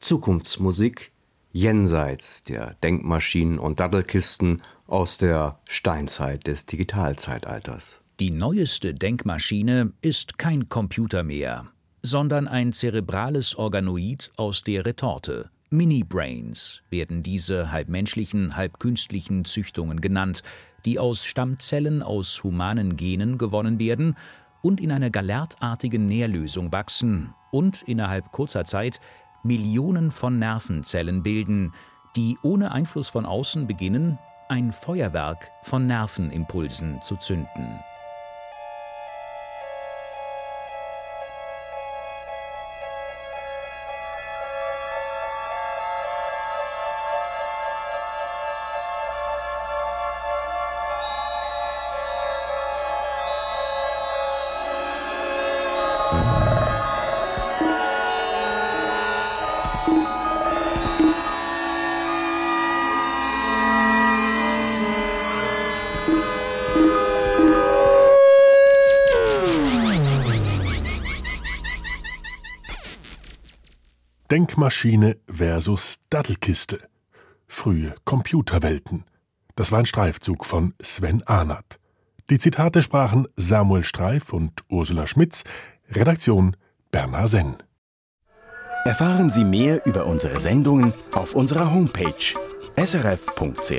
Zukunftsmusik jenseits der Denkmaschinen und Dattelkisten aus der Steinzeit des Digitalzeitalters. Die neueste Denkmaschine ist kein Computer mehr, sondern ein zerebrales Organoid aus der Retorte. Mini-Brains werden diese halb menschlichen, halb künstlichen Züchtungen genannt, die aus Stammzellen aus humanen Genen gewonnen werden und in einer galertartigen Nährlösung wachsen und innerhalb kurzer Zeit Millionen von Nervenzellen bilden, die ohne Einfluss von außen beginnen, ein Feuerwerk von Nervenimpulsen zu zünden. Denkmaschine versus Dattelkiste. Frühe Computerwelten. Das war ein Streifzug von Sven Arnert. Die Zitate sprachen Samuel Streif und Ursula Schmitz, Redaktion Bernhard Senn. Erfahren Sie mehr über unsere Sendungen auf unserer Homepage srf.ch-kultur.